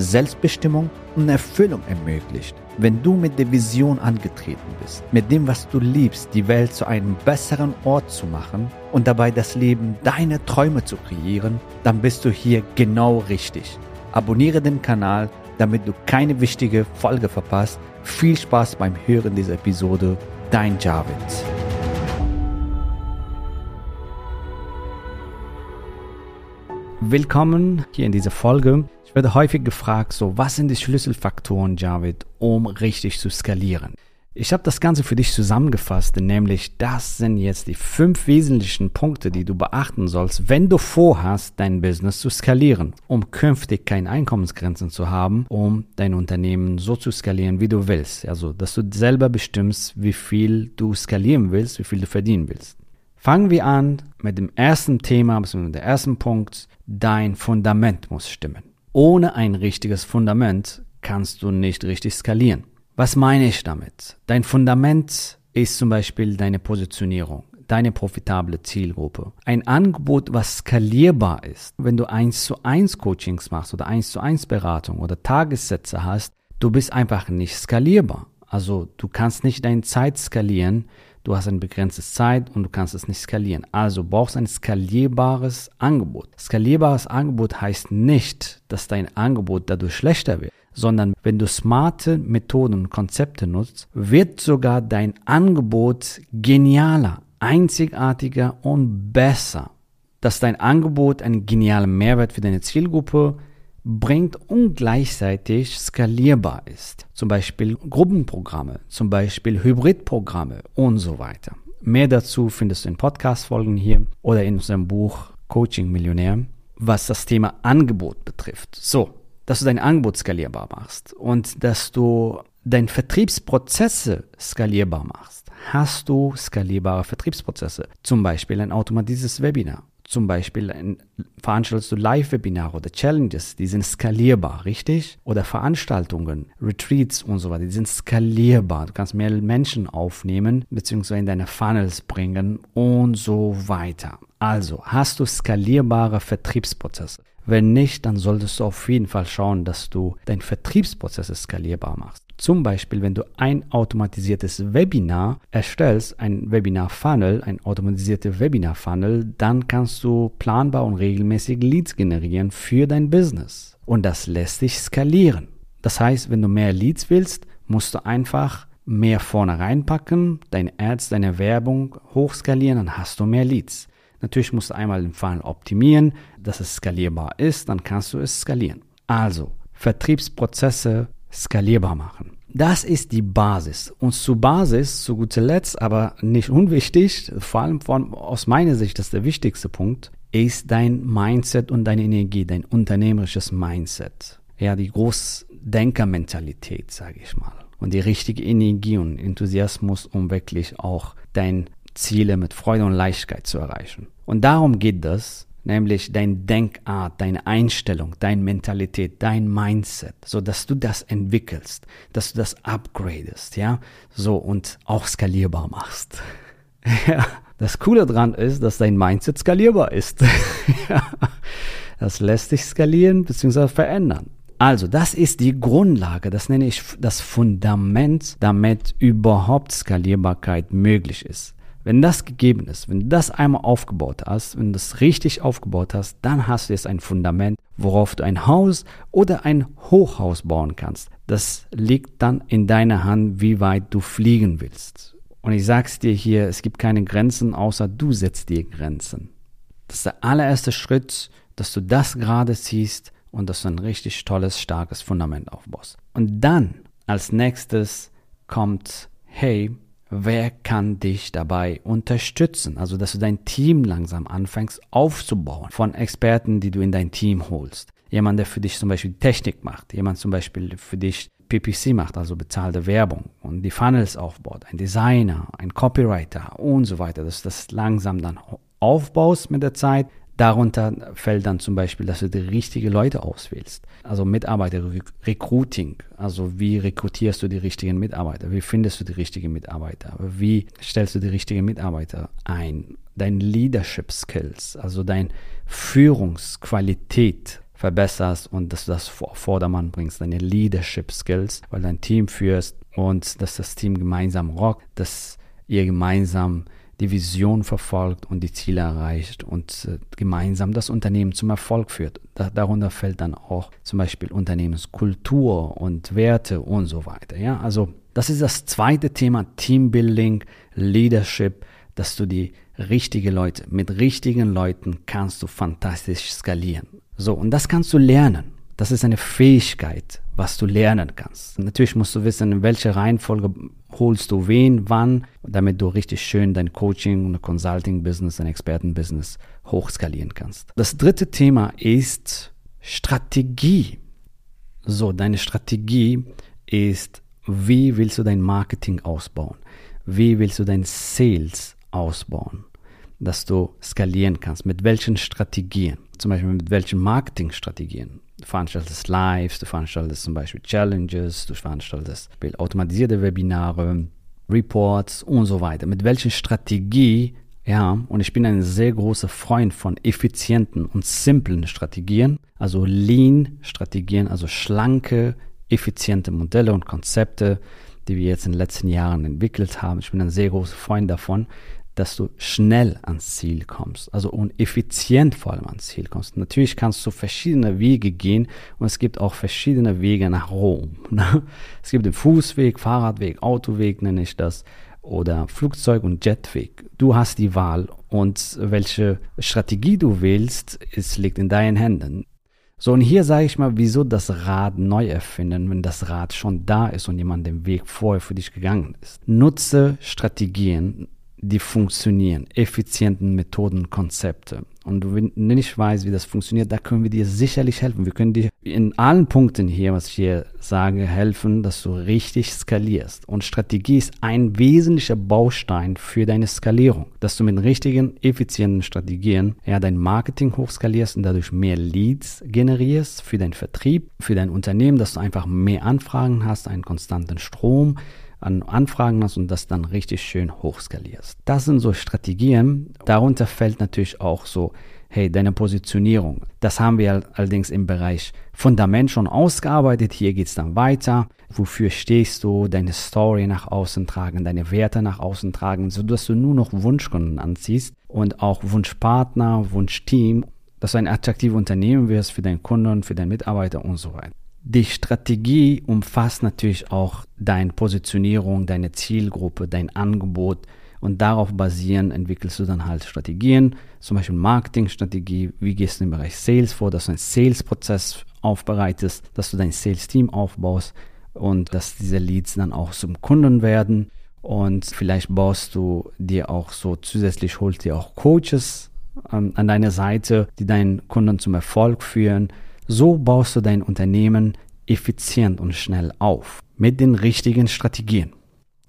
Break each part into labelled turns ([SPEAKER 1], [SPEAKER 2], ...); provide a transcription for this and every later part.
[SPEAKER 1] Selbstbestimmung und Erfüllung ermöglicht. Wenn du mit der Vision angetreten bist, mit dem, was du liebst, die Welt zu einem besseren Ort zu machen und dabei das Leben deiner Träume zu kreieren, dann bist du hier genau richtig. Abonniere den Kanal, damit du keine wichtige Folge verpasst. Viel Spaß beim Hören dieser Episode. Dein Javid. Willkommen hier in dieser Folge. Ich werde häufig gefragt, so, was sind die Schlüsselfaktoren, Javid, um richtig zu skalieren? Ich habe das Ganze für dich zusammengefasst, nämlich das sind jetzt die fünf wesentlichen Punkte, die du beachten sollst, wenn du vorhast, dein Business zu skalieren, um künftig keine Einkommensgrenzen zu haben, um dein Unternehmen so zu skalieren, wie du willst. Also, dass du selber bestimmst, wie viel du skalieren willst, wie viel du verdienen willst. Fangen wir an mit dem ersten Thema, mit dem ersten Punkt. Dein Fundament muss stimmen. Ohne ein richtiges Fundament kannst du nicht richtig skalieren. Was meine ich damit? Dein Fundament ist zum Beispiel deine Positionierung, deine profitable Zielgruppe. Ein Angebot, was skalierbar ist. Wenn du 1 zu 1 Coachings machst oder 1 zu 1 Beratung oder Tagessätze hast, du bist einfach nicht skalierbar. Also du kannst nicht deine Zeit skalieren, Du hast ein begrenztes Zeit und du kannst es nicht skalieren. Also brauchst ein skalierbares Angebot. Skalierbares Angebot heißt nicht, dass dein Angebot dadurch schlechter wird, sondern wenn du smarte Methoden und Konzepte nutzt, wird sogar dein Angebot genialer, einzigartiger und besser. Dass dein Angebot einen genialen Mehrwert für deine Zielgruppe bringt und gleichzeitig skalierbar ist. Zum Beispiel Gruppenprogramme, zum Beispiel Hybridprogramme und so weiter. Mehr dazu findest du in Podcast-Folgen hier oder in unserem Buch Coaching Millionär, was das Thema Angebot betrifft. So, dass du dein Angebot skalierbar machst und dass du deine Vertriebsprozesse skalierbar machst. Hast du skalierbare Vertriebsprozesse? Zum Beispiel ein automatisches Webinar zum Beispiel ein, veranstaltest du Live-Webinare oder Challenges, die sind skalierbar, richtig? Oder Veranstaltungen, Retreats und so weiter, die sind skalierbar. Du kannst mehr Menschen aufnehmen, beziehungsweise in deine Funnels bringen und so weiter. Also, hast du skalierbare Vertriebsprozesse? Wenn nicht, dann solltest du auf jeden Fall schauen, dass du deinen Vertriebsprozesse skalierbar machst. Zum Beispiel, wenn du ein automatisiertes Webinar erstellst, ein Webinar-Funnel, ein automatisiertes Webinar-Funnel, dann kannst du planbar und regelmäßig Leads generieren für dein Business. Und das lässt sich skalieren. Das heißt, wenn du mehr Leads willst, musst du einfach mehr vorne reinpacken, deine Ads, deine Werbung hochskalieren, dann hast du mehr Leads. Natürlich musst du einmal den Funnel optimieren, dass es skalierbar ist, dann kannst du es skalieren. Also, Vertriebsprozesse skalierbar machen. Das ist die Basis. Und zu Basis, zu guter Letzt, aber nicht unwichtig, vor allem von, aus meiner Sicht, das ist der wichtigste Punkt, ist dein Mindset und deine Energie, dein unternehmerisches Mindset. Ja, die Großdenkermentalität, sage ich mal. Und die richtige Energie und Enthusiasmus, um wirklich auch dein Ziele mit Freude und Leichtigkeit zu erreichen. Und darum geht das, nämlich dein Denkart, deine Einstellung, deine Mentalität, dein Mindset, so dass du das entwickelst, dass du das upgradest, ja, so und auch skalierbar machst. ja. Das Coole daran ist, dass dein Mindset skalierbar ist. das lässt sich skalieren bzw. verändern. Also, das ist die Grundlage, das nenne ich das Fundament, damit überhaupt Skalierbarkeit möglich ist. Wenn das gegeben ist, wenn du das einmal aufgebaut hast, wenn du das richtig aufgebaut hast, dann hast du jetzt ein Fundament, worauf du ein Haus oder ein Hochhaus bauen kannst. Das liegt dann in deiner Hand, wie weit du fliegen willst. Und ich sag's dir hier, es gibt keine Grenzen, außer du setzt dir Grenzen. Das ist der allererste Schritt, dass du das gerade ziehst und dass du ein richtig tolles, starkes Fundament aufbaust. Und dann als nächstes kommt, hey, wer kann dich dabei unterstützen? Also, dass du dein Team langsam anfängst aufzubauen von Experten, die du in dein Team holst. Jemand, der für dich zum Beispiel Technik macht, jemand zum Beispiel für dich PPC macht, also bezahlte Werbung und die Funnels aufbaut, ein Designer, ein Copywriter und so weiter, dass du das langsam dann aufbaust mit der Zeit. Darunter fällt dann zum Beispiel, dass du die richtigen Leute auswählst. Also Mitarbeiter, Recruiting. Also wie rekrutierst du die richtigen Mitarbeiter? Wie findest du die richtigen Mitarbeiter? Wie stellst du die richtigen Mitarbeiter ein? Dein Leadership Skills, also deine Führungsqualität verbesserst und dass du das vor Vordermann bringst, deine Leadership Skills, weil dein Team führst und dass das Team gemeinsam rockt, dass ihr gemeinsam die Vision verfolgt und die Ziele erreicht und äh, gemeinsam das Unternehmen zum Erfolg führt. Da, darunter fällt dann auch zum Beispiel Unternehmenskultur und Werte und so weiter. Ja, also das ist das zweite Thema Teambuilding, Leadership, dass du die richtigen Leute, mit richtigen Leuten kannst du fantastisch skalieren. So, und das kannst du lernen. Das ist eine Fähigkeit, was du lernen kannst. Natürlich musst du wissen, in welcher Reihenfolge holst du wen, wann, damit du richtig schön dein Coaching, und Consulting-Business, dein Experten-Business hochskalieren kannst. Das dritte Thema ist Strategie. So, deine Strategie ist, wie willst du dein Marketing ausbauen? Wie willst du dein Sales ausbauen? Dass du skalieren kannst. Mit welchen Strategien? Zum Beispiel mit welchen Marketingstrategien? Du veranstaltest Lives, du veranstaltest zum Beispiel Challenges, du veranstaltest automatisierte Webinare, Reports und so weiter. Mit welcher Strategie, ja, und ich bin ein sehr großer Freund von effizienten und simplen Strategien, also Lean-Strategien, also schlanke, effiziente Modelle und Konzepte, die wir jetzt in den letzten Jahren entwickelt haben. Ich bin ein sehr großer Freund davon, dass du schnell ans Ziel kommst, also und effizient vor allem ans Ziel kommst. Natürlich kannst du verschiedene Wege gehen und es gibt auch verschiedene Wege nach Rom. Ne? Es gibt den Fußweg, Fahrradweg, Autoweg nenne ich das oder Flugzeug- und Jetweg. Du hast die Wahl und welche Strategie du wählst, es liegt in deinen Händen. So, und hier sage ich mal, wieso das Rad neu erfinden, wenn das Rad schon da ist und jemand den Weg vorher für dich gegangen ist. Nutze Strategien, die funktionieren, effizienten Methoden, Konzepte. Und wenn du nicht weißt, wie das funktioniert, da können wir dir sicherlich helfen. Wir können dir in allen Punkten hier, was ich hier sage, helfen, dass du richtig skalierst. Und Strategie ist ein wesentlicher Baustein für deine Skalierung, dass du mit richtigen, effizienten Strategien ja dein Marketing hochskalierst und dadurch mehr Leads generierst für deinen Vertrieb, für dein Unternehmen, dass du einfach mehr Anfragen hast, einen konstanten Strom an Anfragen hast und das dann richtig schön hochskalierst. Das sind so Strategien. Darunter fällt natürlich auch so, hey, deine Positionierung. Das haben wir allerdings im Bereich Fundament schon ausgearbeitet. Hier geht es dann weiter. Wofür stehst du? Deine Story nach außen tragen, deine Werte nach außen tragen, sodass du nur noch Wunschkunden anziehst und auch Wunschpartner, Wunschteam, dass du ein attraktives Unternehmen wirst für deinen Kunden, für deinen Mitarbeiter und so weiter. Die Strategie umfasst natürlich auch deine Positionierung, deine Zielgruppe, dein Angebot. Und darauf basierend entwickelst du dann halt Strategien, zum Beispiel Marketingstrategie, wie gehst du im Bereich Sales vor, dass du einen Sales-Prozess aufbereitest, dass du dein Sales-Team aufbaust und dass diese Leads dann auch zum Kunden werden? Und vielleicht baust du dir auch so zusätzlich holst dir auch Coaches ähm, an deine Seite, die deinen Kunden zum Erfolg führen so baust du dein Unternehmen effizient und schnell auf mit den richtigen Strategien.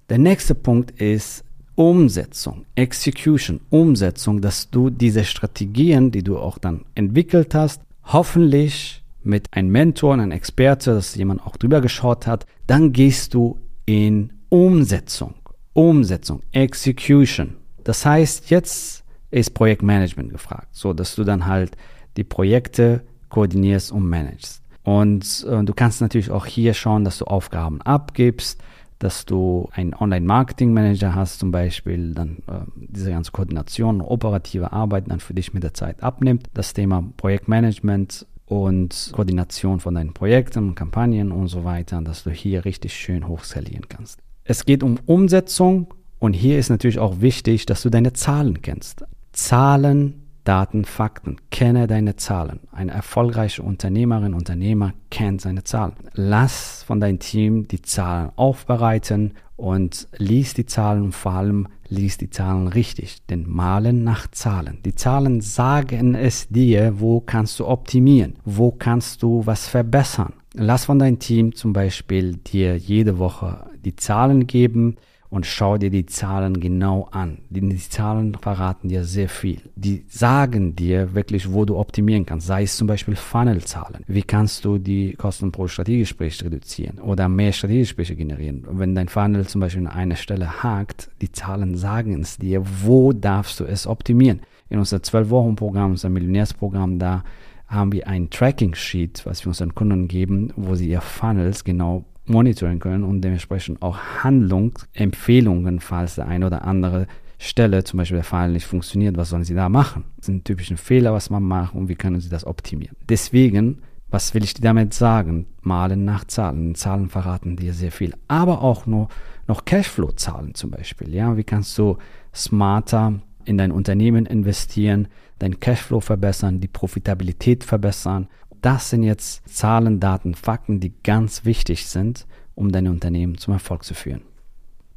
[SPEAKER 1] Der nächste Punkt ist Umsetzung, Execution, Umsetzung, dass du diese Strategien, die du auch dann entwickelt hast, hoffentlich mit einem Mentor, einem Experte, dass jemand auch drüber geschaut hat, dann gehst du in Umsetzung, Umsetzung, Execution. Das heißt, jetzt ist Projektmanagement gefragt, so dass du dann halt die Projekte koordinierst und managst. Und äh, du kannst natürlich auch hier schauen, dass du Aufgaben abgibst, dass du einen Online-Marketing-Manager hast zum Beispiel, dann äh, diese ganze Koordination, operative Arbeit dann für dich mit der Zeit abnimmt. Das Thema Projektmanagement und Koordination von deinen Projekten, Kampagnen und so weiter, dass du hier richtig schön hochskalieren kannst. Es geht um Umsetzung und hier ist natürlich auch wichtig, dass du deine Zahlen kennst. Zahlen Daten, Fakten. Kenne deine Zahlen. Eine erfolgreiche Unternehmerin, Unternehmer kennt seine Zahlen. Lass von deinem Team die Zahlen aufbereiten und lies die Zahlen und vor allem lies die Zahlen richtig. Denn malen nach Zahlen. Die Zahlen sagen es dir, wo kannst du optimieren, wo kannst du was verbessern. Lass von deinem Team zum Beispiel dir jede Woche die Zahlen geben und schau dir die Zahlen genau an. Die, die, Zahlen verraten dir sehr viel. Die sagen dir wirklich, wo du optimieren kannst. Sei es zum Beispiel Funnel-Zahlen. Wie kannst du die Kosten pro Strategiegespräch reduzieren oder mehr Strategiegespräche generieren? Wenn dein Funnel zum Beispiel an einer Stelle hakt, die Zahlen sagen es dir, wo darfst du es optimieren. In unserem 12-Wochen-Programm, unser Millionärsprogramm, da haben wir ein Tracking-Sheet, was wir unseren Kunden geben, wo sie ihr Funnels genau monitoren können und dementsprechend auch Handlungsempfehlungen, falls der eine oder andere Stelle, zum Beispiel der Fall nicht funktioniert, was sollen Sie da machen? Das sind typische Fehler, was man macht und wie können Sie das optimieren? Deswegen, was will ich dir damit sagen? Malen nach Zahlen. Zahlen verraten dir sehr viel, aber auch nur noch Cashflow-Zahlen zum Beispiel. Ja, wie kannst du smarter in dein Unternehmen investieren, dein Cashflow verbessern, die Profitabilität verbessern das sind jetzt Zahlen, Daten, Fakten, die ganz wichtig sind, um dein Unternehmen zum Erfolg zu führen.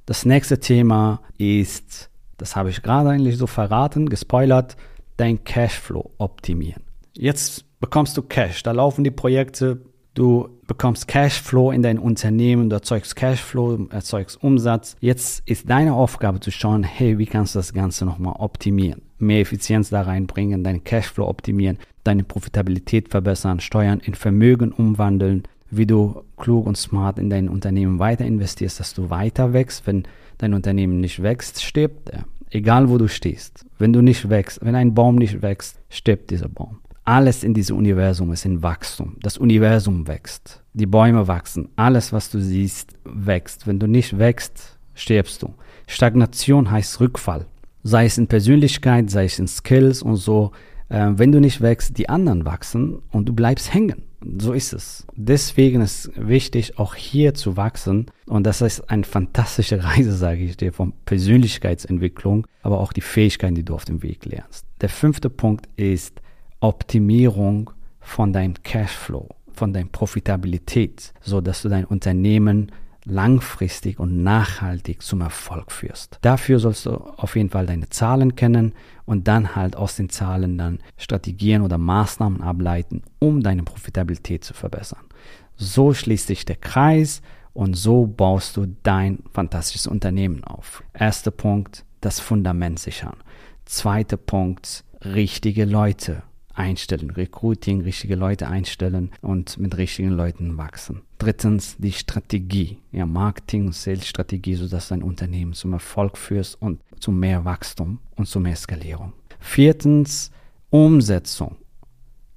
[SPEAKER 1] Das nächste Thema ist, das habe ich gerade eigentlich so verraten, gespoilert, dein Cashflow optimieren. Jetzt bekommst du Cash, da laufen die Projekte, du bekommst Cashflow in dein Unternehmen, du erzeugst Cashflow, erzeugst Umsatz. Jetzt ist deine Aufgabe zu schauen, hey, wie kannst du das Ganze nochmal optimieren? Mehr Effizienz da reinbringen, deinen Cashflow optimieren, deine Profitabilität verbessern, Steuern in Vermögen umwandeln, wie du klug und smart in dein Unternehmen weiter investierst, dass du weiter wächst. Wenn dein Unternehmen nicht wächst, stirbt er. Egal wo du stehst. Wenn du nicht wächst, wenn ein Baum nicht wächst, stirbt dieser Baum. Alles in diesem Universum ist in Wachstum. Das Universum wächst. Die Bäume wachsen. Alles, was du siehst, wächst. Wenn du nicht wächst, stirbst du. Stagnation heißt Rückfall. Sei es in Persönlichkeit, sei es in Skills und so äh, wenn du nicht wächst, die anderen wachsen und du bleibst hängen. So ist es. Deswegen ist wichtig, auch hier zu wachsen. Und das ist eine fantastische Reise, sage ich dir, von Persönlichkeitsentwicklung, aber auch die Fähigkeiten, die du auf dem Weg lernst. Der fünfte Punkt ist Optimierung von deinem Cashflow, von deiner Profitabilität, so dass du dein Unternehmen langfristig und nachhaltig zum Erfolg führst. Dafür sollst du auf jeden Fall deine Zahlen kennen und dann halt aus den Zahlen dann Strategien oder Maßnahmen ableiten, um deine Profitabilität zu verbessern. So schließt sich der Kreis und so baust du dein fantastisches Unternehmen auf. Erster Punkt, das Fundament sichern. Zweiter Punkt, richtige Leute einstellen, Recruiting, richtige Leute einstellen und mit richtigen Leuten wachsen. Drittens die Strategie, ja, Marketing- und Sales-Strategie, sodass dein Unternehmen zum Erfolg führst und zu mehr Wachstum und zu mehr Skalierung. Viertens Umsetzung,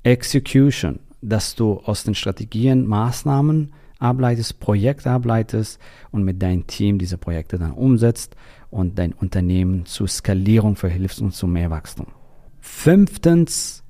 [SPEAKER 1] Execution, dass du aus den Strategien Maßnahmen ableitest, Projekte ableitest und mit deinem Team diese Projekte dann umsetzt und dein Unternehmen zur Skalierung verhilfst und zu mehr Wachstum. Fünftens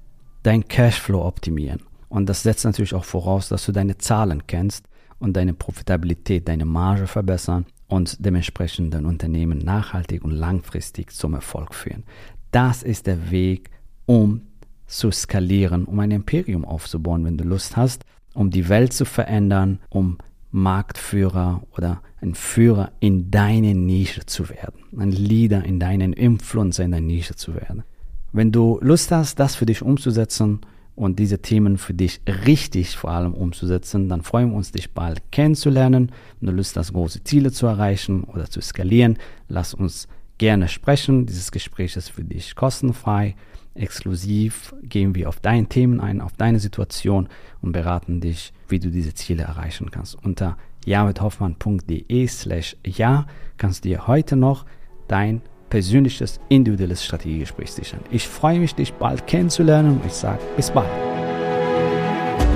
[SPEAKER 1] dein Cashflow optimieren. Und das setzt natürlich auch voraus, dass du deine Zahlen kennst und deine Profitabilität, deine Marge verbessern und dementsprechend dein Unternehmen nachhaltig und langfristig zum Erfolg führen. Das ist der Weg, um zu skalieren, um ein Imperium aufzubauen, wenn du Lust hast, um die Welt zu verändern, um Marktführer oder ein Führer in deine Nische zu werden, ein Leader in deinen Influencer in deiner Nische zu werden. Wenn du Lust hast, das für dich umzusetzen und diese Themen für dich richtig vor allem umzusetzen, dann freuen wir uns, dich bald kennenzulernen. Wenn du Lust hast, große Ziele zu erreichen oder zu skalieren, lass uns gerne sprechen. Dieses Gespräch ist für dich kostenfrei. Exklusiv gehen wir auf deine Themen ein, auf deine Situation und beraten dich, wie du diese Ziele erreichen kannst. Unter jamithoffmann.de slash ja kannst du dir heute noch dein persönliches, individuelles Strategiegespräch sichern. Ich freue mich, dich bald kennenzulernen und ich sage bis bald.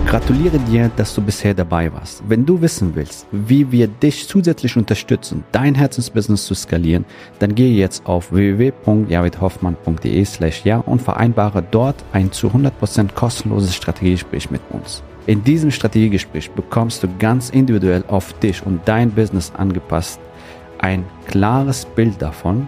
[SPEAKER 1] Gratuliere dir, dass du bisher dabei warst. Wenn du wissen willst, wie wir dich zusätzlich unterstützen, dein Herzensbusiness zu skalieren, dann gehe jetzt auf www.javidhoffmann.de slash ja und vereinbare dort ein zu 100% kostenloses Strategiegespräch mit uns. In diesem Strategiegespräch bekommst du ganz individuell auf dich und dein Business angepasst ein klares Bild davon,